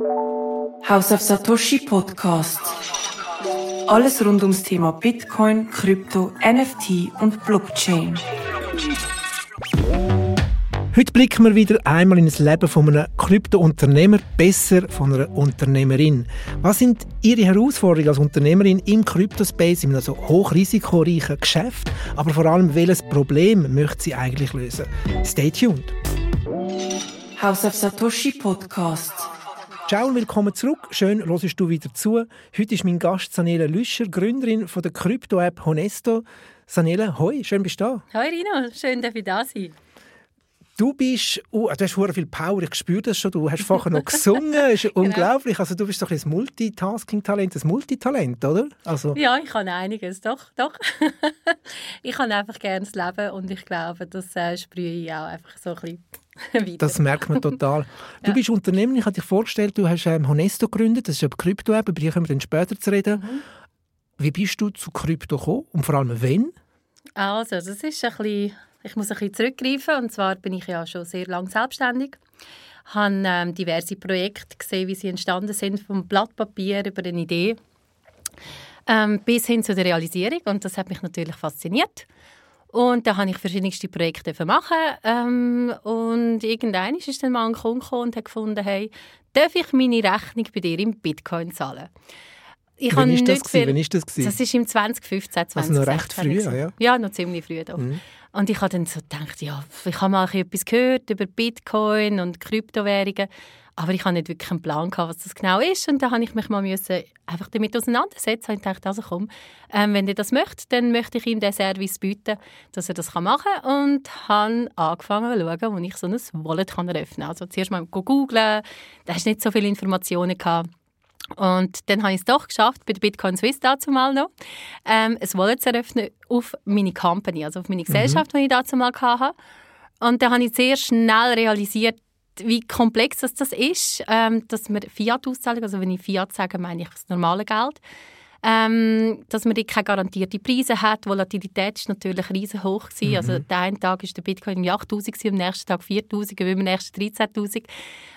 House of Satoshi Podcast. Alles rund ums Thema Bitcoin, Krypto, NFT und Blockchain. Heute blicken wir wieder einmal in das Leben von einem Krypto-Unternehmer, besser von einer Unternehmerin. Was sind Ihre Herausforderungen als Unternehmerin im Kryptospace, in einem so hochrisikoreichen Geschäft? Aber vor allem, welches Problem möchte sie eigentlich lösen? Stay tuned. House of Satoshi Podcast. Ciao und willkommen zurück. Schön, hörst du wieder zu. Heute ist mein Gast Sanela Lüscher, Gründerin von der Krypto-App Honesto. Sanela, hoi, schön bist du da. Hoi Rino, schön, dass ich da sein Du bist, uh, du hast sehr viel Power, ich spüre das schon. Du hast vorher noch gesungen, das ist genau. unglaublich. Also du bist doch ein Multitasking-Talent, ein Multitalent, oder? Also. Ja, ich kann einiges, doch, doch. ich kann einfach gerne das Leben und ich glaube, das äh, sprühe ich auch einfach so ein bisschen. Das merkt man total. Du ja. bist Unternehmer, ich habe dich vorgestellt, du hast ähm, Honesto gegründet, das ist eine Krypto-App, über die kommen wir dann später zu reden. Mhm. Wie bist du zu Krypto gekommen und vor allem wann? Also, das ist ein bisschen ich muss ein bisschen zurückgreifen. Und zwar bin ich ja schon sehr lange selbstständig. Ich habe ähm, diverse Projekte gesehen, wie sie entstanden sind, vom Blatt Papier über eine Idee ähm, bis hin zu der Realisierung. Und das hat mich natürlich fasziniert. Und da habe ich verschiedenste Projekte machen. Ähm, und irgendwann ist dann mal ein Kunde und hat gefunden, hey, darf ich meine Rechnung bei dir in Bitcoin zahlen? Ich Wann ist das? Viel... Wann ist das? Gewesen? Das ist im 2015, 2016. Also noch recht früh, ja? Ja, noch ziemlich früh doch. Mhm. Und ich habe dann so gedacht, ja, ich habe mal etwas gehört über Bitcoin und Kryptowährungen, aber ich habe nicht wirklich einen Plan gehabt, was das genau ist. Und da habe ich mich mal müssen einfach damit auseinandersetzen und dachte, also komm, ähm, wenn ihr das möchtet, dann möchte ich ihm den Service bieten, dass er das machen kann. Und habe angefangen zu schauen, wo ich so ein Wallet kann eröffnen kann. Also zuerst mal googeln, da hast nicht so viele Informationen gehabt. Und dann habe ich es doch geschafft, bei der Bitcoin Swiss dazu mal noch, ähm, ein Wallet zu eröffnen auf meine Company, also auf meine Gesellschaft, mhm. die ich dazu mal hatte. Und dann habe ich sehr schnell realisiert, wie komplex das, ist, ähm, dass wir Fiat auszahlen, also wenn ich Fiat sage, meine ich das normale Geld, ähm, dass man keine garantierten Preise hat. Die Volatilität war natürlich riesig hoch. Mhm. Also der einen Tag war der Bitcoin 8'000, am nächsten Tag 4'000, am nächsten 13'000.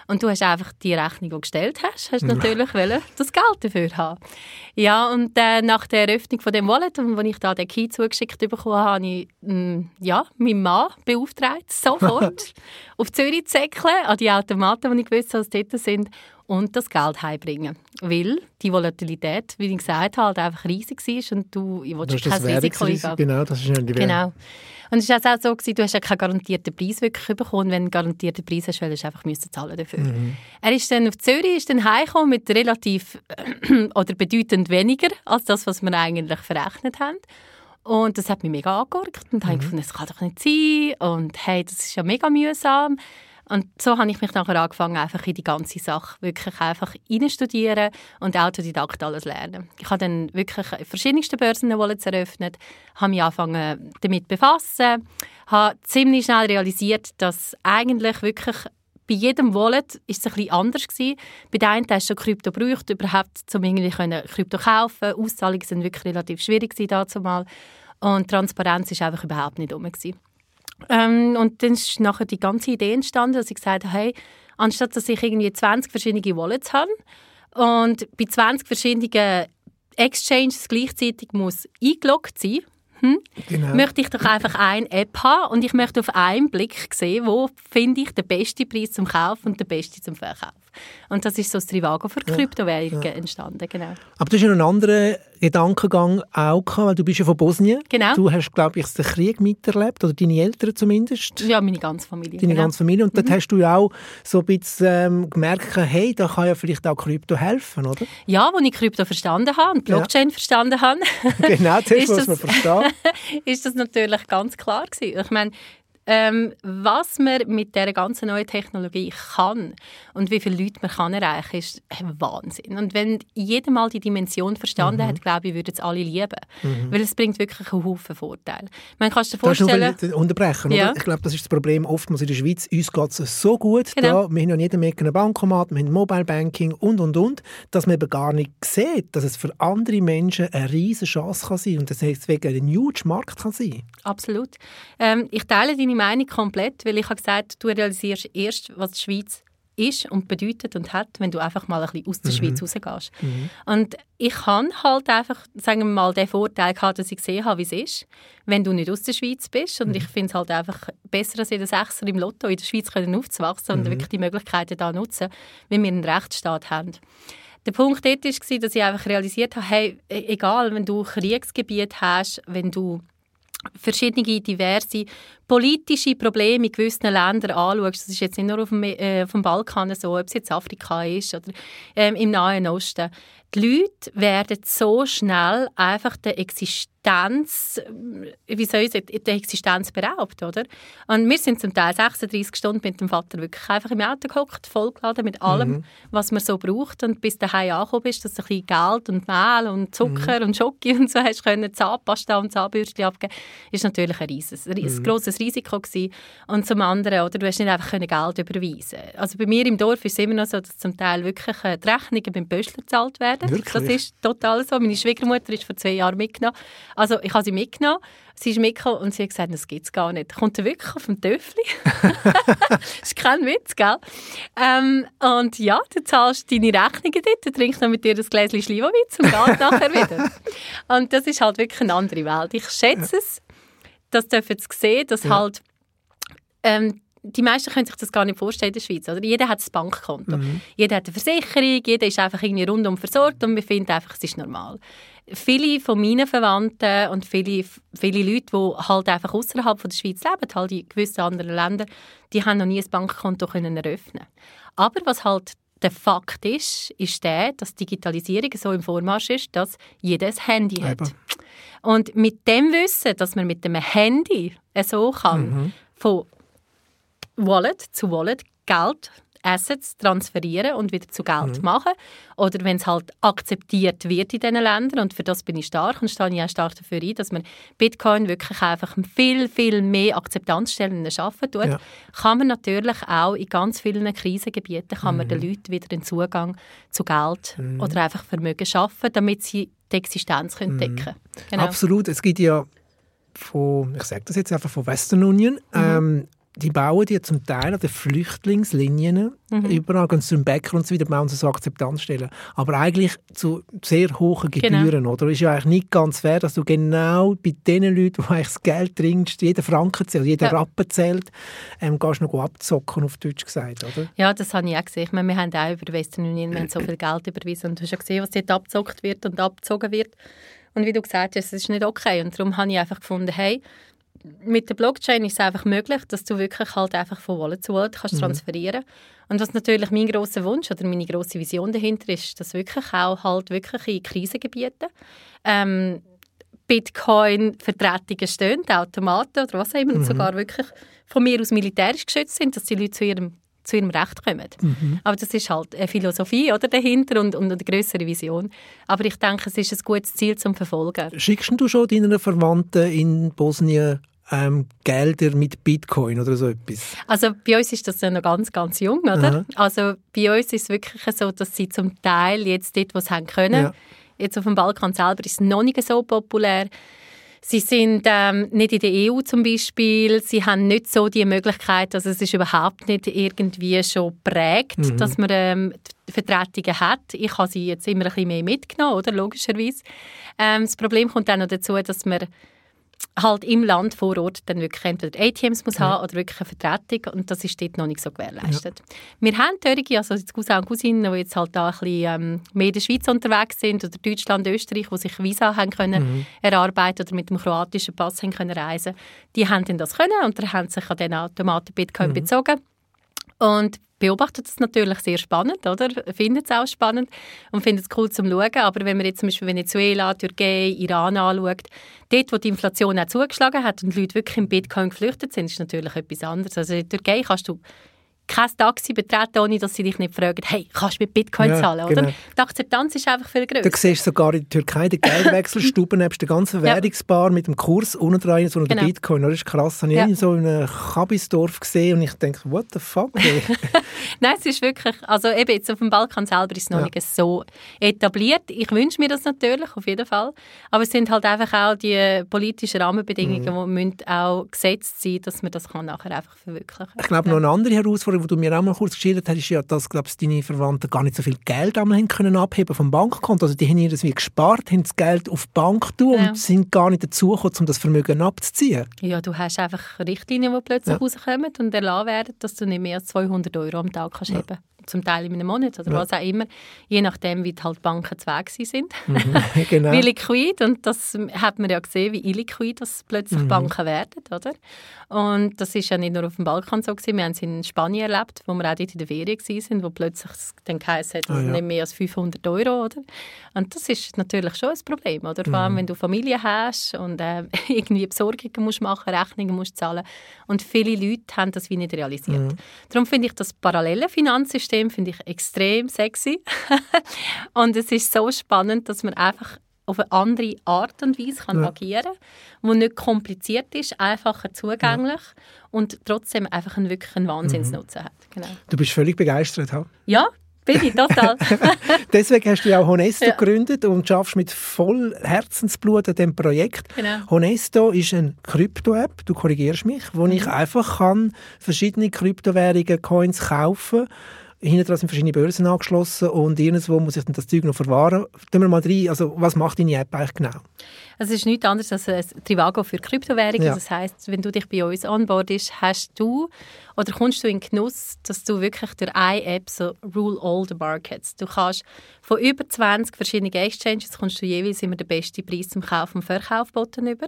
Und du hast einfach die Rechnung, die du gestellt hast, hast natürlich wollen, das Geld dafür haben. Ja, und äh, nach der Eröffnung von dem Wallet, wo ich da den Key zugeschickt bekommen habe, habe ich äh, ja, meinen Mann beauftragt, sofort auf Zürich zu säckeln, an die Automaten, die ich gewusst habe, dass dort sind und das Geld heimbringen. Weil die Volatilität, wie ich gesagt habe, halt einfach riesig war und du ich willst kein Risiko eingehen. Genau, das ist ja die Genau. Und es war auch so, gewesen, du hast ja keinen garantierten Preis wirklich bekommen. Wenn du einen garantierten Preis hast, hast du einfach müssen zahlen dafür. Mhm. Er ist dann auf Zürich, ist dann heimgekommen mit relativ oder bedeutend weniger als das, was wir eigentlich verrechnet haben. Und das hat mich mega angeguckt und mhm. habe gefunden, das kann doch nicht sein und hey, das ist ja mega mühsam. Und so habe ich mich nachher angefangen, einfach in die ganze Sache wirklich einfach studieren und Autodidakt alles lernen. Ich habe dann wirklich verschiedenste Börsenwallets eröffnet, habe mich angefangen damit befassen, habe ziemlich schnell realisiert, dass eigentlich wirklich bei jedem Wallet ist es ein bisschen anders gewesen. Bei der einen hast du Krypto gebraucht, überhaupt, um irgendwie Krypto kaufen. Auszahlungen sind wirklich relativ schwierig mal. Und Transparenz ist einfach überhaupt nicht. Gewesen. Ähm, und dann ist nachher die ganze Idee entstanden, dass ich gesagt habe, hey, anstatt dass ich irgendwie 20 verschiedene Wallets habe und bei 20 verschiedenen Exchanges gleichzeitig muss eingeloggt sein hm? Genau. möchte ich doch einfach eine App haben und ich möchte auf einen Blick sehen, wo finde ich den besten Preis zum Kauf und den besten zum Verkauf. Und das ist so das Trivago für Kryptowährungen ja. entstanden, genau. Aber du hast ja einen anderen Gedankengang auch gehabt, weil du bist ja von Bosnien. Genau. Du hast, glaube ich, den Krieg miterlebt, oder deine Eltern zumindest. Ja, meine ganze Familie. Deine genau. ganze Familie. Und mhm. dort hast du ja auch so ein bisschen ähm, gemerkt, hey, da kann ja vielleicht auch Krypto helfen, oder? Ja, als ich Krypto verstanden habe und Blockchain ja. verstanden habe. genau, das muss man verstehen. ist das natürlich ganz klar gewesen. Ich meine, ähm, was man mit dieser ganzen neuen Technologie kann und wie viele Leute man kann erreichen kann, ist Wahnsinn. Und wenn jeder mal die Dimension verstanden mhm. hat, glaube ich, würden es alle lieben. Mhm. Weil es bringt wirklich einen Haufen Vorteile. Man kann dir vorstellen... Das unterbrechen, ja. Ich glaube, das ist das Problem oftmals in der Schweiz. Uns geht es so gut. Genau. Da, wir haben ja jedem Ecke einen Bankomat, wir haben Mobile Banking und, und, und, dass man eben gar nicht sieht, dass es für andere Menschen eine riesige Chance kann sein und deswegen ein huge Markt kann sein. Absolut. Ähm, ich teile deine Meinung komplett, weil ich habe gesagt, du realisierst erst, was die Schweiz ist und bedeutet und hat, wenn du einfach mal ein bisschen aus der mhm. Schweiz rausgehst. Mhm. Und ich habe halt einfach, sagen wir mal, den Vorteil gehabt, dass ich gesehen habe, wie es ist, wenn du nicht aus der Schweiz bist. Und mhm. ich finde es halt einfach besser, als jeder Sechser im Lotto in der Schweiz können aufzuwachsen und mhm. wirklich die Möglichkeiten da nutzen, wenn wir einen Rechtsstaat haben. Der Punkt dort war, dass ich einfach realisiert habe, hey, e-, egal, wenn du Kriegsgebiet hast, wenn du verschiedene diverse politische Probleme in gewissen Ländern anschaust, das ist jetzt nicht nur auf dem, äh, auf dem Balkan so, ob es jetzt Afrika ist oder ähm, im Nahen Osten, die Leute werden so schnell einfach der Existenz, wie soll ich sagen, der Existenz beraubt, oder? Und wir sind zum Teil 36 Stunden mit dem Vater wirklich einfach im Auto gehockt, vollgeladen mit allem, mhm. was man so braucht. Und bis daheim angekommen bist, dass du ein bisschen Geld und Mehl und Zucker mhm. und Schoki und so hast können, Zahnpasta und Zahnbürste abgeben, ist natürlich ein riesiges, ein mhm. grosses Risiko gewesen. Und zum anderen, oder, du hast nicht einfach Geld überweisen Also bei mir im Dorf ist es immer noch so, dass zum Teil wirklich äh, die Rechnungen beim Pöstler gezahlt werden. Wirklich? Das ist total so. Meine Schwiegermutter ist vor zwei Jahren mitgenommen. Also ich habe sie mitgenommen. Sie ist mitgekommen und sie hat gesagt, das gibt es gar nicht. Kommt er wirklich auf dem Töffli? das ist kein Witz, gell? Ähm, und ja, du zahlst deine Rechnungen dort, du trinkst dann mit dir das Gläschen Schliwowitz und gehst nachher wieder. Und das ist halt wirklich eine andere Welt. Ich schätze es, das dürfen Sie sehen, dass ja. halt ähm, die meisten können sich das gar nicht vorstellen in der Schweiz. Oder? Jeder hat ein Bankkonto. Mhm. Jeder hat eine Versicherung, jeder ist einfach irgendwie rundum versorgt und wir finden einfach, es ist normal. Viele von meinen Verwandten und viele, viele Leute, die halt einfach außerhalb der Schweiz leben, halt in gewissen anderen Ländern, die haben noch nie ein Bankkonto können eröffnen. Aber was halt der Fakt ist, ist der, dass Digitalisierung so im Vormarsch ist, dass jeder ein Handy hat. Eben. Und mit dem Wissen, dass man mit dem Handy so kann, mhm. von Wallet zu Wallet Geld, Assets transferieren und wieder zu Geld mhm. machen. Oder wenn es halt akzeptiert wird in diesen Ländern, und für das bin ich stark und stehe ich auch stark dafür ein, dass man Bitcoin wirklich einfach viel, viel mehr Akzeptanzstellen schaffen tut, ja. kann man natürlich auch in ganz vielen Krisengebieten kann man mhm. den Leuten wieder den Zugang zu Geld mhm. oder einfach Vermögen schaffen, damit sie die Existenz können mhm. decken können. Genau. Absolut. Es gibt ja von, ich sage das jetzt einfach von Western Union, mhm. ähm, die bauen ja zum Teil an den Flüchtlingslinien, mhm. überall ganz zum Bäcker und so weiter, bauen sie so Akzeptanzstellen. Aber eigentlich zu sehr hohen genau. Gebühren, genau. oder? Ist ja eigentlich nicht ganz fair, dass du genau bei den Leuten, die eigentlich das Geld trinkst, jeden Franken zählt, jeder ja. Rappen zählt, ähm, gehst du noch abzocken, auf Deutsch gesagt, oder? Ja, das habe ich auch gesehen. Ich meine, wir haben auch über Western Union wir haben so viel Geld überwiesen und du hast ja gesehen, was dort abgezockt wird und abgezogen wird. Und wie du gesagt hast, es ist nicht okay. Und darum habe ich einfach gefunden, hey, mit der Blockchain ist es einfach möglich, dass du wirklich halt einfach von Wallet zu Wallet kannst mhm. transferieren Und was natürlich mein großer Wunsch oder meine große Vision dahinter ist, dass wirklich auch halt wirklich in Krisengebieten ähm, Bitcoin-Vertretungen stehen, Automaten oder was auch immer, mhm. sogar wirklich von mir aus militärisch geschützt sind, dass die Leute zu ihrem zu ihrem Recht kommen. Mhm. Aber das ist halt eine Philosophie oder, dahinter und, und eine größere Vision. Aber ich denke, es ist ein gutes Ziel zum Verfolgen. Schickst du schon deinen Verwandten in Bosnien ähm, Gelder mit Bitcoin oder so etwas? Also bei uns ist das ja noch ganz, ganz jung, oder? Aha. Also bei uns ist es wirklich so, dass sie zum Teil jetzt dort, wo sie haben können, ja. jetzt auf dem Balkan selber ist es noch nicht so populär. Sie sind ähm, nicht in der EU zum Beispiel. Sie haben nicht so die Möglichkeit, also es ist überhaupt nicht irgendwie schon prägt, mhm. dass man ähm, Vertretungen hat. Ich habe sie jetzt immer ein bisschen mehr mitgenommen, oder logischerweise. Ähm, das Problem kommt auch noch dazu, dass man halt im Land vor Ort dann wirklich entweder ATMs muss ja. haben oder wirklich eine Vertretung und das ist dort noch nicht so gewährleistet. Ja. Wir haben solche, also die Cousins und Cousinen, die jetzt halt da ein bisschen ähm, mehr in der Schweiz unterwegs sind oder Deutschland, Österreich, die sich Visa haben können mhm. erarbeiten oder mit dem kroatischen Pass haben können reisen, die haben dann das können und dann haben sich an den Automaten Bitcoin mhm. bezogen und beobachtet es natürlich sehr spannend, oder? Findet es auch spannend und findet es cool zum Schauen. Aber wenn man jetzt zum Beispiel Venezuela, Türkei, Iran anschaut, dort, wo die Inflation auch zugeschlagen hat und Leute wirklich im Bitcoin geflüchtet sind, ist natürlich etwas anderes. Also in Türkei kannst du kein Taxi betreten, ohne dass sie dich nicht fragen, hey, kannst du mit Bitcoin ja, zahlen, oder? Genau. Die Akzeptanz ist einfach viel größer. Du siehst sogar in der Türkei den Geldwechselstube nebst der ganzen ja. Währungsbar mit dem Kurs unten dran, so genau. Bitcoin. Das ist krass. Das habe ich ja. so in einem Kabisdorf gesehen und ich denke, what the fuck? Nein, es ist wirklich, also eben jetzt auf dem Balkan selber ist es noch ja. nicht so etabliert. Ich wünsche mir das natürlich, auf jeden Fall. Aber es sind halt einfach auch die politischen Rahmenbedingungen, mhm. die müssen auch gesetzt sein, dass man das kann nachher einfach verwirklichen kann. Ich glaube, noch eine andere Herausforderung, wo du mir auch mal kurz geschildert hast, ist ja, dass glaubst, deine Verwandten gar nicht so viel Geld haben können abheben vom Bankkonto. Also die haben ihr das wie gespart, haben das Geld auf die Bank tun ja. und sind gar nicht dazu gekommen, um das Vermögen abzuziehen. Ja, du hast einfach Richtlinien, die plötzlich ja. rauskommen und erlassen werden, dass du nicht mehr als 200 Euro am Tag kannst ja. heben zum Teil in einem Monat oder ja. was auch immer, je nachdem, wie halt Banken zu Weg sind. Mhm, genau. wie liquid, und das hat man ja gesehen, wie illiquid das plötzlich mhm. Banken werden, oder? Und das ist ja nicht nur auf dem Balkan so gewesen, wir haben es in Spanien erlebt, wo wir auch dort in der Ferien waren, wo plötzlich dann geheißen hat, oh, ja. nicht mehr als 500 Euro, oder? Und das ist natürlich schon ein Problem, oder? Vor allem, mhm. wenn du Familie hast und äh, irgendwie Besorgungen musst machen, Rechnungen musst zahlen und viele Leute haben das wie nicht realisiert. Mhm. Darum finde ich das parallele Finanzsystem finde ich extrem sexy und es ist so spannend, dass man einfach auf eine andere Art und Weise kann ja. agieren kann, die nicht kompliziert ist, einfacher zugänglich ja. und trotzdem einfach einen wirklichen Wahnsinnsnutzen mhm. hat. Genau. Du bist völlig begeistert, ha? Ja, bin ich, total. Deswegen hast du ja auch Honesto ja. gegründet und schaffst mit voll Herzensblut an diesem Projekt. Genau. Honesto ist eine Krypto-App, du korrigierst mich, wo mhm. ich einfach kann verschiedene Kryptowährungen, Coins kaufen kann hinten dran sind verschiedene Börsen angeschlossen und irgendwo muss ich dann das Zeug noch verwahren. Gehen wir mal rein, also was macht deine App eigentlich genau? Es ist nichts anderes als ein Trivago für Kryptowährungen. Ja. Das heißt, wenn du dich bei uns onboardest, hast du oder kommst du in Genuss, dass du wirklich durch eine App so rule all the markets. Du kannst von über 20 verschiedenen Exchanges kommst du jeweils immer den besten Preis zum Kauf und Verkauf boten über.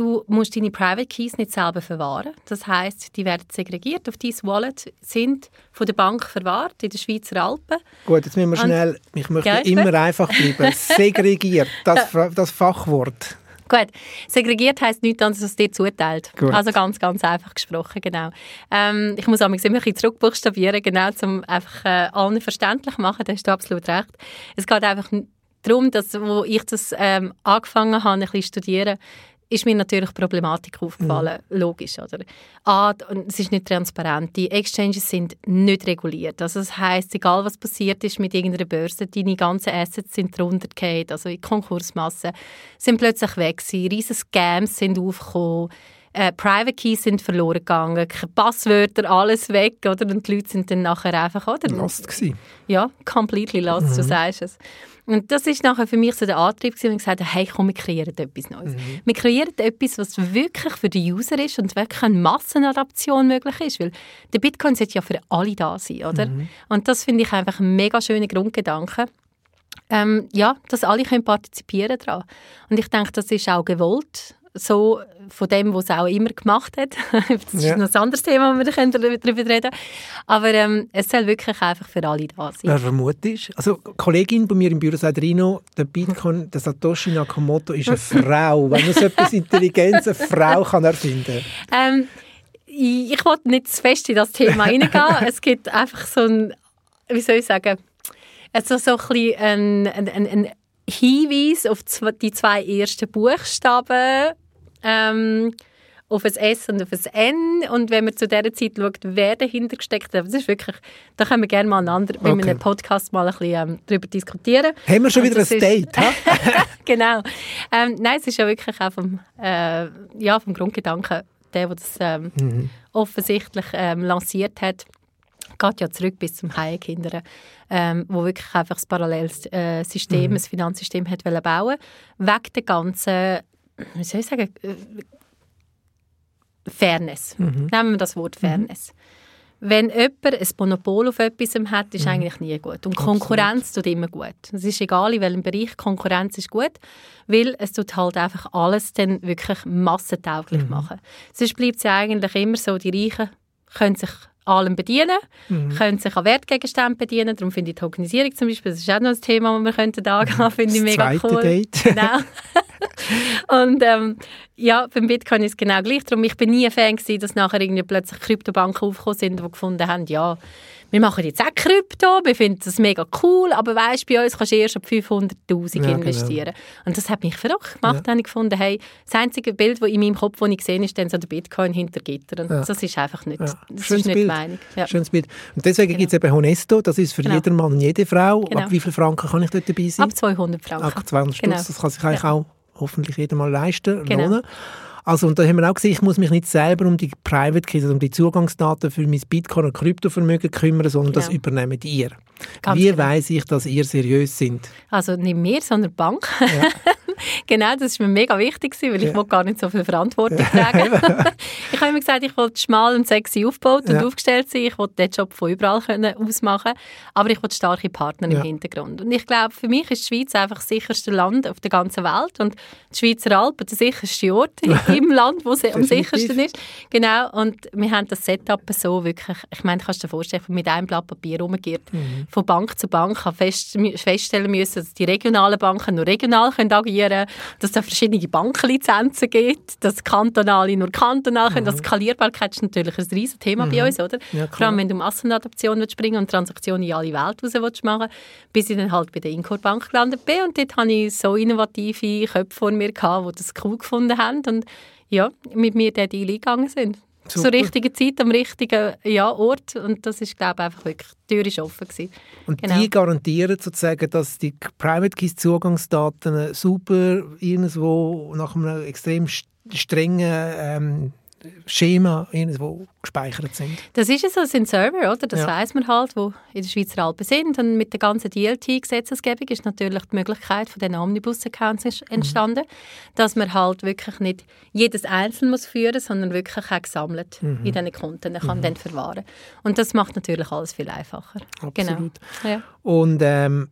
Du musst deine Private Keys nicht selber verwahren. Das heißt, die werden segregiert auf dein Wallet, sind von der Bank verwahrt in den Schweizer Alpen. Gut, jetzt müssen wir schnell, ich möchte Geistern. immer einfach bleiben. Segregiert, das, das Fachwort. Gut, segregiert heisst nichts anderes als dir zuteilt. Gut. Also ganz, ganz einfach gesprochen, genau. Ähm, ich muss immer ein bisschen zurückbuchstabieren, genau, um einfach äh, allen verständlich zu machen, da hast du absolut recht. Es geht einfach darum, dass, wo ich das ähm, angefangen habe, ein bisschen studieren, ist mir natürlich Problematik aufgefallen, mhm. logisch, oder? Ah, es ist nicht transparent. Die Exchanges sind nicht reguliert. Also das heißt, egal was passiert ist mit irgendeiner Börse, deine ganzen Assets sind drunter gefallen, also in Konkursmasse, sind plötzlich weg gewesen, riesige Scams sind aufgekommen, äh, Private Keys sind verloren gegangen, Passwörter, alles weg, oder? Und die Leute sind dann nachher einfach, oder? Lost gewesen. Ja, completely lost, mhm. so sagst du es. Und das ist nachher für mich so der Antrieb gewesen, und gesagt hey, komm, wir kreieren etwas Neues. Mhm. Wir kreieren etwas, was wirklich für den User ist und wirklich eine Massenadaption möglich ist, weil der Bitcoin sollte ja für alle da sein, oder? Mhm. Und das finde ich einfach ein mega schöner Grundgedanke. Ähm, ja, dass alle können partizipieren daran. Und ich denke, das ist auch gewollt so von dem, was es auch immer gemacht hat. das ist ja. noch ein anderes Thema, wo wir darüber reden Aber ähm, es soll wirklich einfach für alle da sein. Wer vermutet Also eine Kollegin bei mir im Büro sagt, Rino, der Bitcoin, der Satoshi Nakamoto ist eine Frau. Wenn man so etwas Intelligenz, eine Frau kann erfinden ähm, ich, ich wollte nicht zu fest in das Thema reingehen. es gibt einfach so ein, wie soll ich sagen, also so ein bisschen ein, ein, ein Hinweis auf die zwei ersten Buchstaben ähm, auf ein S und auf ein N. Und wenn man zu dieser Zeit schaut, wer dahinter gesteckt hat, das ist wirklich, da können wir gerne mal einander okay. in einem Podcast mal ein bisschen ähm, darüber diskutieren. Haben wir schon wieder ein Date, Genau. Ähm, nein, es ist ja wirklich auch vom, äh, ja, vom Grundgedanken, der, der das ähm, mhm. offensichtlich ähm, lanciert hat, geht ja zurück bis zum Hayek-Kindern, ähm, wo wirklich einfach das paralleles äh, System, mhm. das Finanzsystem hat bauen wegen der ganzen wie soll ich sagen, äh, Fairness. Mhm. Nehmen wir das Wort mhm. Fairness. Mhm. Wenn jemand ein Monopol auf etwas hat, ist mhm. eigentlich nie gut. Und Konkurrenz Absolut. tut immer gut. Es ist egal, in welchem Bereich, Konkurrenz ist gut, weil es tut halt einfach alles dann wirklich massentauglich mhm. machen. Sonst bleibt es ja eigentlich immer so, die Reichen können sich allem bedienen, mhm. können sich an Wertgegenständen bedienen. Darum finde ich die Tokenisierung zum Beispiel, das ist auch noch ein Thema, das wir könnten angehen könnten, finde ich mega cool. Date. Genau. und ähm, ja, beim Bitcoin ist es genau gleich. Darum, ich bin nie ein Fan gewesen, dass nachher irgendwie plötzlich Kryptobanken aufgekommen sind, die gefunden haben, ja, wir machen jetzt auch Krypto, wir finden das mega cool, aber weißt, bei uns kannst du erst ab 500'000 ja, investieren. Genau. Und das hat mich verrückt gemacht. Ja. Habe ich gefunden, hey, das einzige Bild, das in meinem Kopf, das ich sehe, ist dann so der Bitcoin hinter Gitter. Und ja. das ist einfach nicht, das Schönes ist nicht Bild. Meinung. Ja. Schönes Bild. Und deswegen genau. gibt es eben Honesto, das ist für genau. jeden Mann und jede Frau. Genau. Ab wie viel Franken kann ich dort dabei sein? Ab 200 Franken. Ab 200 Stutz, genau. das kann sich eigentlich auch hoffentlich jeder mal leisten, genau. lohnen. Also, und da haben wir auch gesehen, ich muss mich nicht selber um die Private Keys, also um die Zugangsdaten für mein Bitcoin- und Kryptovermögen kümmern, sondern ja. das übernehmt ihr. Ganz Wie genau. weiß ich, dass ihr seriös sind? Also nicht wir, sondern die Bank. Ja. genau, das war mir mega wichtig, weil ich ja. gar nicht so viel Verantwortung tragen Ich habe immer gesagt, ich wollte schmal und sexy aufgebaut und ja. aufgestellt sein. Ich wollte den Job von überall können ausmachen aber ich wollte starke Partner ja. im Hintergrund. Und ich glaube, für mich ist die Schweiz einfach das sicherste Land auf der ganzen Welt und die Schweizer Alpen der sicherste Ort im Land, wo es am sichersten ist. Genau, und wir haben das Setup so wirklich, ich meine, kannst du dir vorstellen, mit einem Blatt Papier rumgeht, mhm. von Bank zu Bank, fest, feststellen müssen, dass die regionalen Banken nur regional können agieren können, dass es verschiedene Banklizenzen gibt, dass kantonale nur kantonal können. Mhm. Das Skalierbarkeit ist natürlich ein riesiges Thema mhm. bei uns, oder? Ja, Vor allem, wenn du Massenadoption springen und Transaktionen in alle Welt raus willst machen bis ich dann halt bei der Incor Bank gelandet bin und dort hatte ich so innovative Köpfe vor mir, gehabt, die das cool gefunden haben und ja, mit mir Deal eingegangen sind. Super. Zur richtigen Zeit, am richtigen ja, Ort. Und das ist, glaube ich, einfach wirklich, die Tür ist offen gewesen. Und genau. die garantieren sozusagen, dass die Private Keys Zugangsdaten super irgendwo nach einem extrem strengen ähm, Schema irgendwo gespeichert sind. Das ist so, es sind Server, oder? Das ja. weiß man halt, wo in der Schweizer Alpen sind. Und mit der ganzen DLT-Gesetzesgebung ist natürlich die Möglichkeit von den Omnibus-Accounts mhm. entstanden, mhm. dass man halt wirklich nicht jedes einzeln muss führen, sondern wirklich auch gesammelt mhm. in diesen Konten kann mhm. dann verwahren. Und das macht natürlich alles viel einfacher. Absolut. Genau. Ja. Und ähm,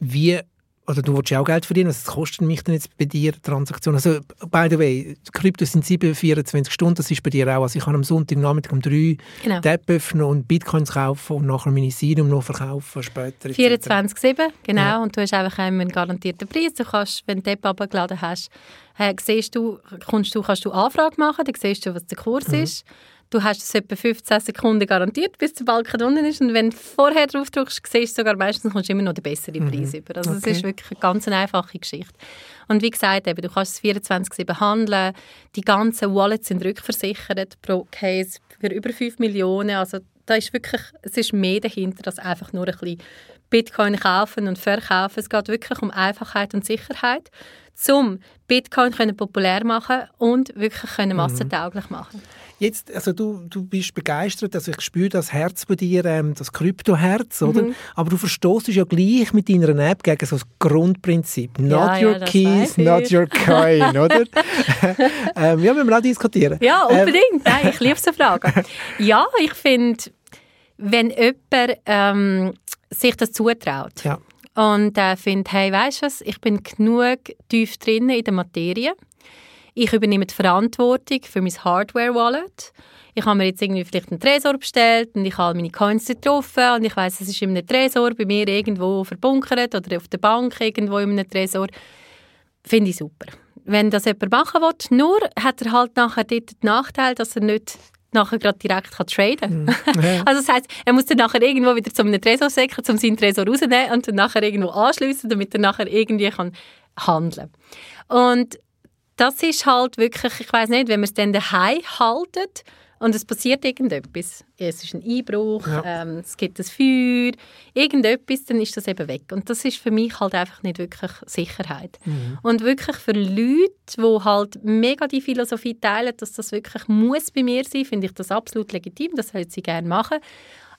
wie oder du willst ja auch Geld verdienen, was kostet mich denn jetzt bei dir Transaktionen? Also, by the way, Kryptos sind 7, 24 Stunden, das ist bei dir auch. Also ich kann am Sonntagnachmittag um 3 genau. Tab öffnen und Bitcoins kaufen und nachher meine Ethereum noch verkaufen später. 24-7, genau. Ja. Und du hast einfach einen garantierten Preis. Du kannst, wenn du Tab abgeladen hast, äh, siehst du, kannst du Anfrage machen, dann siehst du, was der Kurs mhm. ist du hast es etwa 15 Sekunden garantiert, bis der Balken unten ist. Und wenn du vorher drauf drückst, siehst du sogar meistens kommst du immer noch den besseren mhm. Preis mhm. über. Also okay. es ist wirklich eine ganz einfache Geschichte. Und wie gesagt, eben, du kannst es 24-7 handeln. Die ganzen Wallets sind rückversichert pro Case für über 5 Millionen. Also da ist wirklich, es ist mehr dahinter als einfach nur ein bisschen Bitcoin kaufen und verkaufen. Es geht wirklich um Einfachheit und Sicherheit, um Bitcoin können populär machen und wirklich können mhm. massentauglich machen. Jetzt, also du, du bist begeistert, also ich spüre das Herz bei dir, ähm, das Kryptoherz, oder? Mhm. Aber du verstoßt ja gleich mit deiner App gegen so das Grundprinzip. Not ja, your ja, keys, not your coin, oder? ähm, ja, müssen wir auch diskutieren. Ja, ähm, unbedingt. Ähm. Nein, ich liebe so Fragen. Ja, ich finde, wenn jemand ähm, sich das zutraut ja. Und äh, findet, hey, weißt du was, ich bin genug tief drin in der Materie, ich übernehme die Verantwortung für mein Hardware-Wallet. Ich habe mir jetzt irgendwie vielleicht einen Tresor bestellt und ich habe meine Coins getroffen und ich weiß, es ist in einem Tresor bei mir irgendwo verbunkert oder auf der Bank irgendwo in einem Tresor. Finde ich super. Wenn das jemand machen will, nur hat er halt nachher dort den Nachteil, dass er nicht nachher gerade direkt kann traden kann. Mm, ja. Also das heisst, er muss dann nachher irgendwo wieder zu einem Tresor säcken, um seinen Tresor rauszunehmen und dann nachher irgendwo anschliessen, damit er nachher irgendwie kann handeln kann. Und das ist halt wirklich, ich weiß nicht, wenn man es dann daheim haltet und es passiert irgendetwas, es ist ein Einbruch, ja. ähm, es gibt ein Feuer, irgendetwas, dann ist das eben weg. Und das ist für mich halt einfach nicht wirklich Sicherheit. Mhm. Und wirklich für Leute, die halt mega die Philosophie teilen, dass das wirklich muss bei mir sein, finde ich das absolut legitim, das sollen sie gerne machen.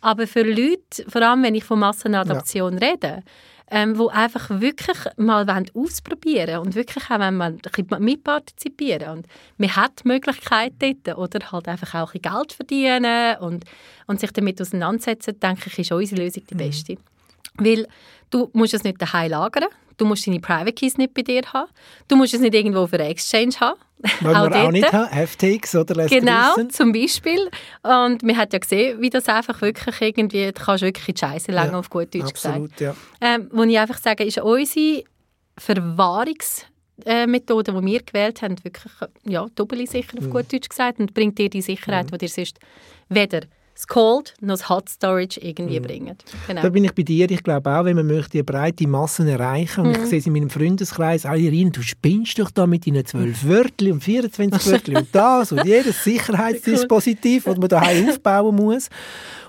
Aber für Leute, vor allem wenn ich von Massenadoption ja. rede, ähm, wo einfach wirklich mal ausprobieren und wirklich auch mal mitpartizipieren und man hat die Möglichkeit dort oder halt einfach auch ein Geld verdienen und, und sich damit auseinandersetzen, denke ich, ist unsere Lösung die mhm. beste. Mhm. Weil du musst es nicht daheim lagern, du musst deine Private Keys nicht bei dir haben, du musst es nicht irgendwo auf einer Exchange haben. Wollen auch wir auch nicht haben, FTX oder lässt Genau, grüßen. zum Beispiel. Und man hat ja gesehen, wie das einfach wirklich irgendwie, du kannst wirklich die Scheiße lange ja, auf gut Deutsch absolut, gesagt. Ja. Ähm, wo ich einfach sage, ist unsere Verwahrungsmethode, die wir gewählt haben, wirklich ja, doppelt sicher auf mhm. gut Deutsch gesagt und bringt dir die Sicherheit, mhm. die dir sonst weder das Cold noch das Hot Storage irgendwie mhm. bringen. Genau. Da bin ich bei dir. Ich glaube auch, wenn man möchte breite Massen erreichen und mhm. ich sehe es in meinem Freundeskreis, alle rein, du spinnst doch da mit deinen zwölf. Wörtern und 24 Wörtern und das und jedes Sicherheitsdispositiv, das man daheim aufbauen muss.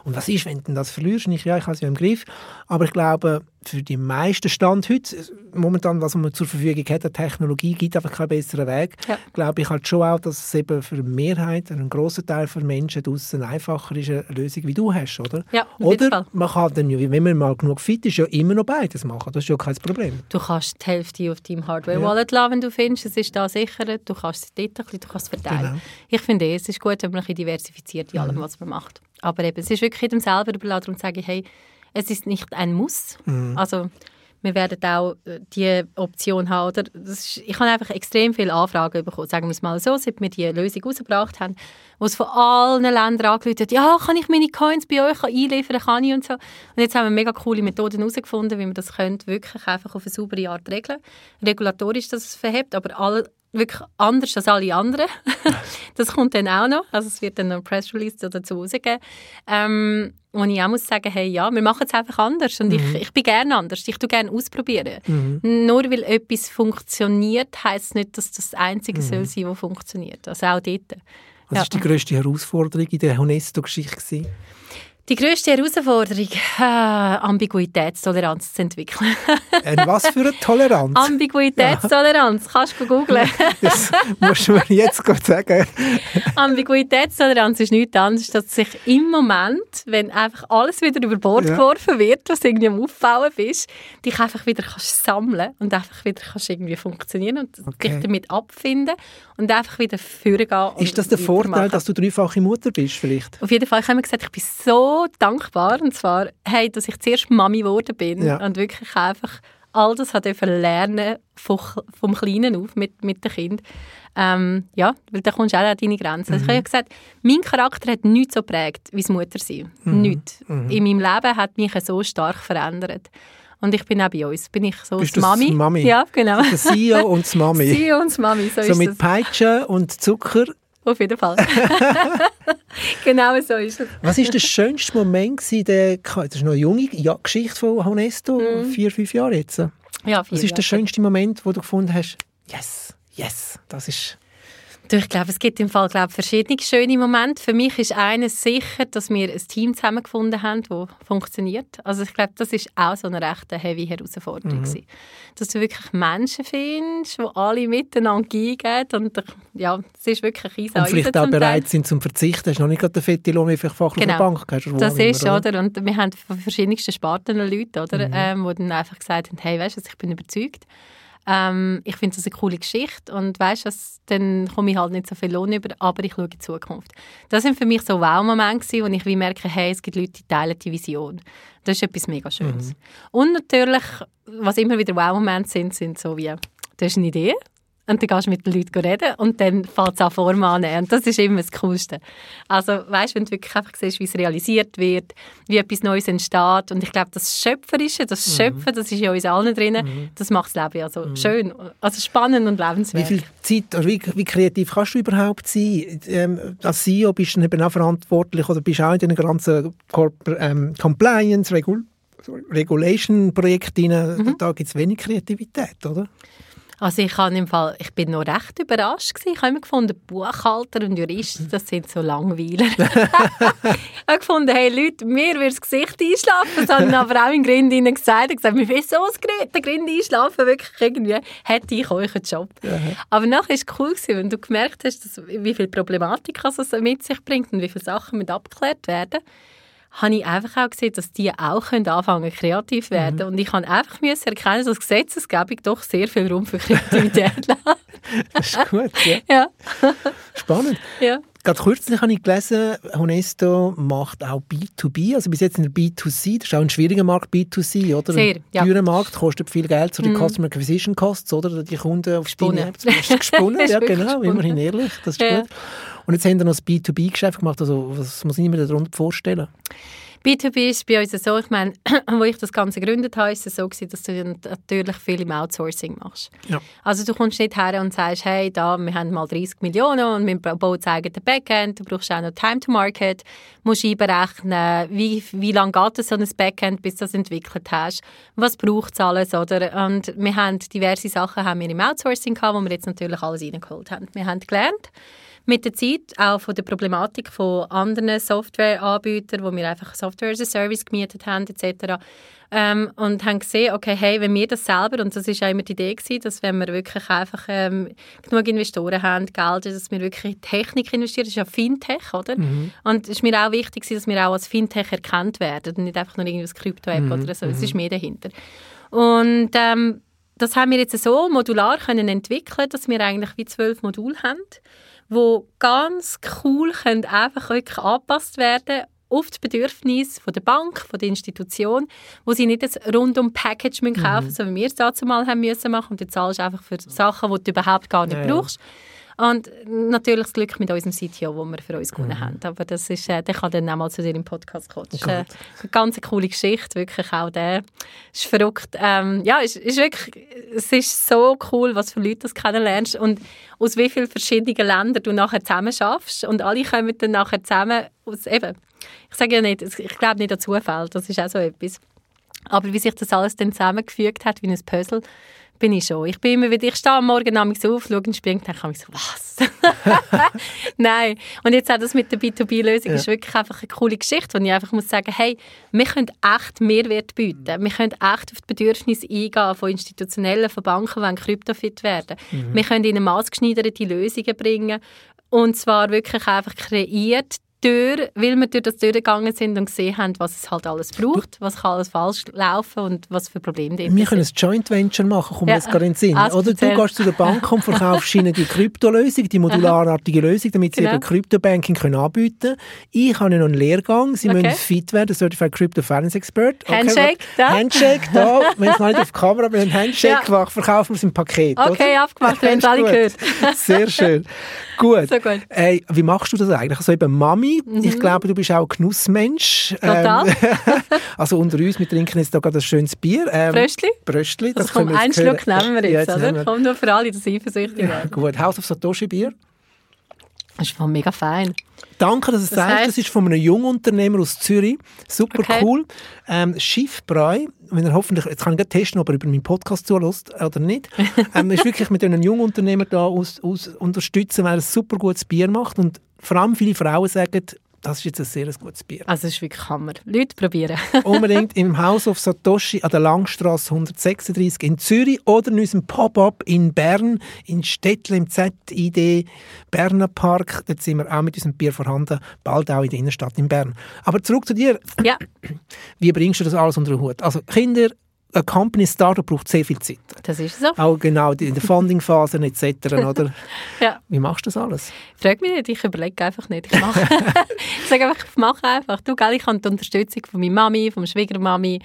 Und was ist, wenn du das verlierst? Ich, ja, ich habe es ja im Griff. Aber ich glaube, für die meisten Stand heute, momentan, was man zur Verfügung hat, die Technologie gibt einfach keinen besseren Weg. Ja. Glaube ich halt schon auch, dass es eben für die Mehrheit, einen grossen Teil der Menschen draußen einfacher ist, eine Lösung, wie du hast, oder? Ja, oder man kann dann, wenn man mal genug fit ist, ja immer noch beides machen. Das ist ja kein Problem. Du kannst die Hälfte auf deinem Hardware-Wallet ja. lassen, wenn du findest, es ist da sicher. Du kannst es dort ein bisschen, du kannst es verteilen. Genau. Ich finde, es ist gut, wenn man ein bisschen diversifiziert in allem, mhm. was man macht. Aber eben, es ist wirklich jedem selber überlassen und sage, hey, es ist nicht ein Muss. Mhm. Also wir werden auch äh, die Option haben. Oder? Ist, ich habe einfach extrem viele Anfragen bekommen, sagen wir es mal so, seit wir die Lösung rausgebracht haben, wo es von allen Ländern angerufen hat, ja, kann ich meine Coins bei euch einliefern, kann ich und so. Und jetzt haben wir mega coole Methoden herausgefunden, wie man das könnte, wirklich einfach auf eine saubere Art regeln. Regulatorisch das verhebt, aber all, wirklich anders als alle anderen. das kommt dann auch noch. Also es wird dann noch ein Press Release dazu rausgeben. Ähm, wo ich auch muss sagen, hey, ja, wir machen es einfach anders und mhm. ich, ich bin gerne anders. Ich tue gerne ausprobieren. Mhm. Nur weil etwas funktioniert, heisst nicht, dass das das Einzige mhm. soll sein, was funktioniert. Also auch dort. Was ja. die grösste Herausforderung in der Honesto-Geschichte? Die grösste Herausforderung, äh, Ambiguitätstoleranz zu entwickeln. Eine was für eine Toleranz? Ambiguitätstoleranz, ja. kannst du googeln. das musst du mir jetzt sagen. Ambiguitätstoleranz ist nichts anderes, dass sich im Moment, wenn einfach alles wieder über Bord ja. geworfen wird, was irgendwie am Aufbauen ist, dich einfach wieder kannst sammeln und einfach wieder kannst irgendwie funktionieren und okay. dich damit abfinden und einfach wieder vorgehen. Ist das der Vorteil, dass du dreifache Mutter bist vielleicht? Auf jeden Fall. Ich habe mir gesagt, ich bin so dankbar. Und zwar, hey, dass ich zuerst Mami geworden bin ja. und wirklich einfach all das hat lernen vom, vom Kleinen auf mit, mit dem Kind. Ähm, ja, weil da kommst du auch an deine Grenzen. Mhm. Also ich habe ja gesagt, mein Charakter hat nichts so prägt wie das Muttersein. Mhm. Nichts. Mhm. In meinem Leben hat mich so stark verändert. Und ich bin auch bei uns. Bin ich so Bist das Mami? Mami? Ja, genau. Der CEO und das Mami. CEO und das Mami, so, so ist mit das. Peitsche und Zucker auf jeden Fall. genau so ist es. Was war der schönste Moment der, das ist noch eine junge Geschichte von Honesto, mhm. vier, fünf Jahre jetzt? Ja, vier Was ist der schönste Moment, wo du gefunden hast, yes, yes, das ist ich glaube, es gibt im Fall glaube verschiedene schöne Momente. Für mich ist eines sicher, dass wir ein Team zusammengefunden haben, das funktioniert. Also ich glaube, das ist auch so eine recht heavy Herausforderung mhm. Dass du wirklich Menschen findest, die alle miteinander eingehen und ja, es ist wirklich ein Und vielleicht auch bereit Teil. sind zum Verzichten. Das ist noch nicht gerade der fette Lohn, wie vielleicht Fachlich genau. Bank hast. Das ist, oder? oder? Und wir haben von verschiedensten Sparten Leute, oder? Mhm. Ähm, die dann einfach gesagt haben, hey, weißt du, ich bin überzeugt, ähm, ich finde das eine coole Geschichte und weißt, dass, dann komme ich halt nicht so viel Lohn über, aber ich schaue in die Zukunft. Das sind für mich so Wow-Momente, wo ich wie merke, hey, es gibt Leute, die teilen die Vision. Das ist etwas mega Schönes. Mhm. Und natürlich, was immer wieder Wow-Momente sind, sind so wie, das ist eine Idee, und dann gehst du mit den Leuten reden und dann fällt es an Form an. Und das ist immer das Coolste. Also, weißt wenn du wirklich einfach siehst, wie es realisiert wird, wie etwas Neues entsteht. Und ich glaube, das Schöpferische, das mhm. Schöpfen, das ist ja uns allen drin, mhm. das macht das Leben ja so mhm. schön, also spannend und lebenswert. Wie viel Zeit, oder wie, wie kreativ kannst du überhaupt sein? Ähm, als CEO bist du eben auch verantwortlich oder bist auch in den ganzen Corp ähm, Compliance, Regul Regulation-Projekten, mhm. da gibt es wenig Kreativität, oder? Also ich, habe im Fall, ich bin noch recht überrascht gewesen. Ich habe immer gefunden, Buchhalter und Juristen, das sind so Langweiler. ich habe gefunden, hey Leute, mir wird das Gesicht einschlafen. Das haben aber auch in Grind ihnen gesagt. Ich gesagt, mir will so der Grind einschlafen, wirklich irgendwie, hätte ich euch einen Job. Ja. Aber nachher war es cool, gewesen, wenn du gemerkt hast, dass, wie viel Problematik es mit sich bringt und wie viele Sachen mit abgeklärt werden habe ich einfach auch gesehen, dass die auch können anfangen kreativ werden. Mhm. Und ich habe einfach müssen erkennen, dass Gesetzesgebung doch sehr viel Raum für Kreativität lässt. das ist gut, ja. ja. Spannend. Ja. Gerade kürzlich habe ich gelesen, Honesto macht auch B2B, also bis jetzt in der B2C, das ist auch ein schwieriger Markt, B2C, oder? Sehr, ja. Ein Markt, kostet viel Geld, so die mm. Customer Acquisition Costs, oder? Die Kunden auf Deine App gesponnen, ja genau, gesponnen. immerhin ehrlich, das ist ja. gut. Und jetzt haben wir noch das B2B-Geschäft gemacht. Also was muss ich mir darunter vorstellen? B2B ist bei uns so, ich meine, wo ich das Ganze gegründet habe, ist es so gewesen, dass du natürlich viel im Outsourcing machst. Ja. Also du kommst nicht her und sagst, hey, da, wir haben mal 30 Millionen und wir bauen zeigen den Backend, du brauchst auch noch Time to Market, musst einberechnen, wie, wie lange geht es so ein Backend, bis du das entwickelt hast, was braucht es alles, oder? Und wir haben diverse Sachen haben wir im Outsourcing gehabt, wo wir jetzt natürlich alles reingeholt haben. Wir haben gelernt, mit der Zeit, auch von der Problematik von anderen Softwareanbietern, wo wir einfach Software as a Service gemietet haben etc., ähm, und haben gesehen, okay, hey, wenn wir das selber, und das ist auch immer die Idee gewesen, dass wenn wir wirklich einfach ähm, genug Investoren haben, Geld, dass wir wirklich in Technik investieren, das ist ja Fintech, oder? Mhm. Und es ist mir auch wichtig, dass wir auch als Fintech erkannt werden und nicht einfach nur irgendwie ein Krypto-App mhm. oder so, es ist mhm. mehr dahinter. Und ähm, das haben wir jetzt so modular können entwickeln, dass wir eigentlich wie zwölf Module haben, wo ganz cool können einfach wirklich angepasst werden auf die Bedürfnisse von der Bank, von der Institution, wo sie nicht ein rundum Package kaufen müssen, mhm. so wie wir es dazu mal haben müssen machen und du zahlst einfach für Sachen, die du überhaupt gar nicht ja, brauchst. Ja. Und natürlich das Glück mit unserem CTO, wo wir für uns gewonnen mhm. haben. Aber das ist, äh, der kann dann auch mal zu dir im Podcast kommen. Das ist äh, eine ganz coole Geschichte, wirklich auch der. ist verrückt. Ähm, ja, ist, ist wirklich, es ist so cool, was für Leute du kennenlernst und aus wie vielen verschiedenen Ländern du nachher zusammen schaffst und alle kommen dann nachher zusammen aus eben, ich sage ja nicht, ich glaube nicht an Zufall, das ist auch so etwas. Aber wie sich das alles dann zusammengefügt hat, wie ein Puzzle, bin ich schon. Ich bin immer wieder, ich stehe am Morgen auf, schaue in den Spiegel und denke so, was? Nein. Und jetzt auch das mit der B2B-Lösung ja. ist wirklich einfach eine coole Geschichte, wo ich einfach muss sagen, hey, wir können echt Mehrwert bieten. Wir können echt auf die Bedürfnisse eingehen von Institutionellen, von Banken, die kryptofit werden. Mhm. Wir können ihnen maßgeschneiderte Lösungen bringen und zwar wirklich einfach kreiert durch, weil wir durch das durchgegangen sind und gesehen haben, was es halt alles braucht, was kann alles falsch laufen und was für Probleme da Wir können ein Joint Venture machen, kommt ja. jetzt gerade in den Sinn. Also Oder du gehst zu der Bank und verkaufst ihnen die Kryptolösung, die modularartige Lösung, damit sie genau. eben Kryptobanking können anbieten können. Ich habe noch einen Lehrgang, sie okay. müssen fit werden, Certified Crypto Finance Expert. Okay, Handshake, da. Handshake, da. Wenn es noch nicht auf die Kamera, aber ein Handshake ja. gemacht, verkaufen wir es im Paket. Okay, oder? abgemacht, wir haben es alle gehört. Sehr schön. Gut. So gut. Hey, wie machst du das eigentlich? Also eben Mami, mhm. ich glaube, du bist auch Genussmensch. Total. Ähm, also unter uns, wir trinken jetzt hier gerade ein schönes Bier. Ähm, Bröstli. Bröstli. Das, das kommt, einen Schluck nehmen wir jetzt, ja, jetzt oder? Kommt nur für alle, dass sie eifersüchtig ja. Gut, House of Satoshi Bier. Das ist voll mega fein. Danke, dass du es das sagst. Das ist von einem Jungunternehmer aus Zürich. Super okay. cool. Ähm, Schiffbräu. Wenn er hoffentlich, jetzt kann ich testen, ob er über meinen Podcast zulässt oder nicht. ähm, ist wirklich mit einem Jungunternehmer da aus, aus unterstützen, weil er ein super gutes Bier macht. Und vor allem viele Frauen sagen, das ist jetzt ein sehr gutes Bier. Also es ist wirklich Hammer. Leute, probieren. Unbedingt im House of Satoshi an der Langstrasse 136 in Zürich oder in unserem Pop-Up in Bern, in Städtle im ZID Berner Park. Dort sind wir auch mit unserem Bier vorhanden, bald auch in der Innenstadt in Bern. Aber zurück zu dir. Ja. Wie bringst du das alles unter den Hut? Also Kinder, ein Company Startup braucht sehr viel Zeit. Das ist so. Auch genau in der Funding-Phase etc. oder? ja. Wie machst du das alles? Frag mich nicht, ich überlege einfach nicht. Ich, mache. ich sage einfach, ich mache einfach. Du, gell, ich habe die Unterstützung von meiner Mami, meiner Schwiegermami.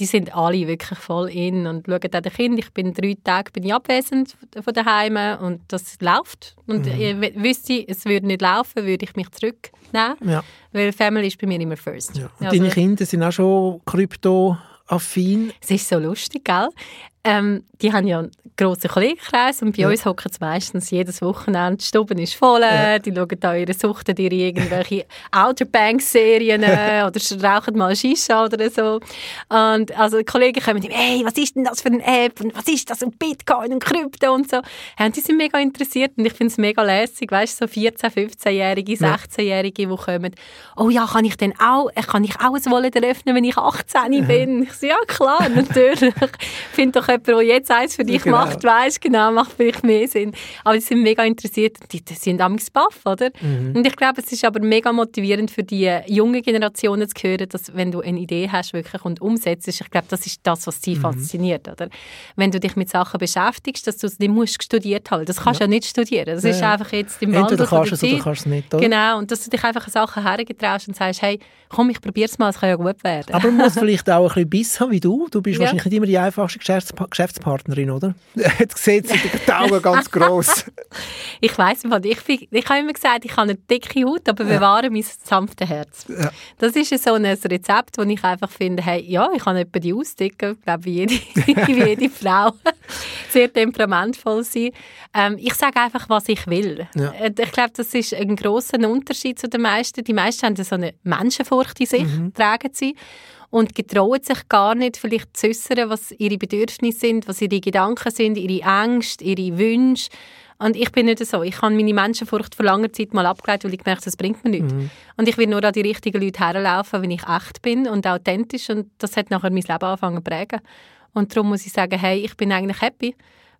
Die sind alle wirklich voll in und schauen auch den Kind. Ich bin drei Tage bin ich abwesend von daheim und das läuft. Und mhm. ich wüsste, es würde nicht laufen, würde ich mich zurücknehmen. Ja. Weil Family ist bei mir immer first. Ja. Und also, deine Kinder sind auch schon Krypto affin. Es ist so lustig, gell? Ähm, die haben ja einen grossen Kollegenkreis und bei ja. uns hocken sie meistens jedes Wochenende, die Stube ist voll, ja. die schauen da ihre Suchten, ihre irgendwelche Outer Banks-Serien äh, oder rauchen mal Shisha oder so. Und also die Kollegen kommen und hey, was ist denn das für eine App und was ist das und Bitcoin und Krypto und so. Ja, und die sind mega interessiert und ich finde es mega lässig, weißt du, so 14-, 15-Jährige, 16-Jährige, die kommen, oh ja, kann ich denn auch, kann ich auch ein Wallet eröffnen, wenn ich 18 bin? Ich so, ja klar, natürlich. Ich finde doch jemand, der jetzt eins für dich genau. macht, weißt genau, macht vielleicht mehr Sinn. Aber die sind mega interessiert die, die sind am baff, oder? Mhm. Und ich glaube, es ist aber mega motivierend für die junge Generationen zu hören, dass wenn du eine Idee hast wirklich und umsetzt, ich glaube, das ist das, was sie mhm. fasziniert, oder? Wenn du dich mit Sachen beschäftigst, dass du es nicht musst studiert haben. Das kannst du ja. ja nicht studieren. Das ja, ist einfach jetzt im Wandel Entweder kannst du es oder kannst es nicht, oder? Genau, und dass du dich einfach Sachen hergetraust und sagst, hey, komm, ich probiere es mal, es kann ja gut werden. Aber man muss vielleicht auch ein bisschen Biss haben wie du. Du bist ja. wahrscheinlich nicht immer die einfachste Geschäftspartnerin Geschäftspartnerin, oder? Jetzt sieht sie die Augen ganz gross. ich weiss nicht, ich, ich habe immer gesagt, ich habe eine dicke Haut, aber bewahre ja. mein sanftes Herz. Ja. Das ist so ein Rezept, wo ich einfach finde, hey, ja, ich kann etwa die ausdicken, ich glaube, wie jede, wie jede Frau. Sehr temperamentvoll sein. Ähm, ich sage einfach, was ich will. Ja. Ich glaube, das ist ein grosser Unterschied zu den meisten. Die meisten haben so eine Menschenfurcht in sich, mhm. tragen sie. Und getrauen sich gar nicht, vielleicht zu äußern, was ihre Bedürfnisse sind, was ihre Gedanken sind, ihre Ängste, ihre Wünsche. Und ich bin nicht so. Ich habe meine Menschenfurcht vor langer Zeit mal abgelegt, weil ich gemerkt das bringt mir nichts. Mhm. Und ich will nur an die richtigen Leute herlaufen, wenn ich echt bin und authentisch. Und das hat nachher mein Leben angefangen zu prägen. Und darum muss ich sagen, hey, ich bin eigentlich happy.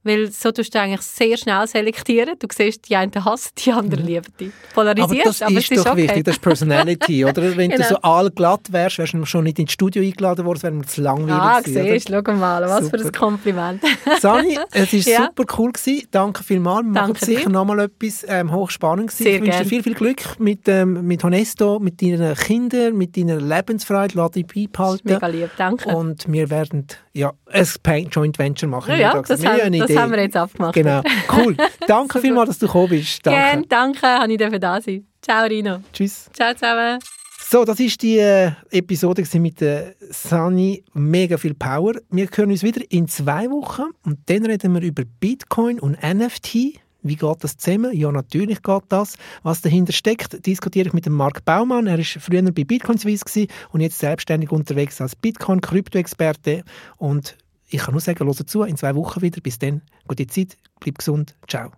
Weil so tust du eigentlich sehr schnell selektieren. Du siehst, die einen hassen, die anderen lieben dich. Polarisierst, aber das aber ist, doch okay. wichtig, das ist Personality, oder? Wenn genau. du so allglatt wärst, wärst du schon nicht ins Studio eingeladen worden, das wäre mir zu langweilig Ah, siehst, schau mal, was super. für ein Kompliment. Sani, es war ja. super cool gewesen. Danke vielmals. Wir Danke machen sicher nochmal etwas ähm, hochspannend gewesen. Sehr ich wünsche dir viel, viel Glück mit, ähm, mit Honesto, mit deinen Kindern, mit deiner Lebensfreude. Lass dich beibehalten. Mega lieb, danke. Und wir werden ja, ein Joint Venture machen. Ja, ja das, haben, das haben, wir jetzt abgemacht. Genau, cool. Danke vielmals, dass du gekommen bist. Danke. Gerne, danke, dass ich da sein Ciao, Rino. Tschüss. Ciao zusammen. So, das ist die äh, Episode mit der Sunny. Mega viel Power. Wir hören uns wieder in zwei Wochen und dann reden wir über Bitcoin und NFT. Wie geht das zusammen? Ja, natürlich geht das. Was dahinter steckt, diskutiere ich mit dem Marc Baumann. Er war früher bei Bitcoin Swiss und jetzt selbstständig unterwegs als Bitcoin-Krypto-Experte. Und ich kann nur sagen, hört zu, in zwei Wochen wieder. Bis dann, gute Zeit, bleib gesund, ciao.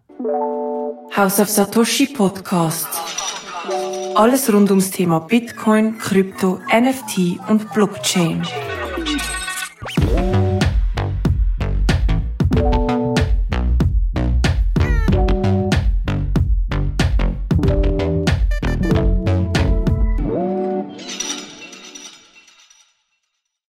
House of Satoshi Podcast. Alles rund ums Thema Bitcoin, Krypto, NFT und Blockchain.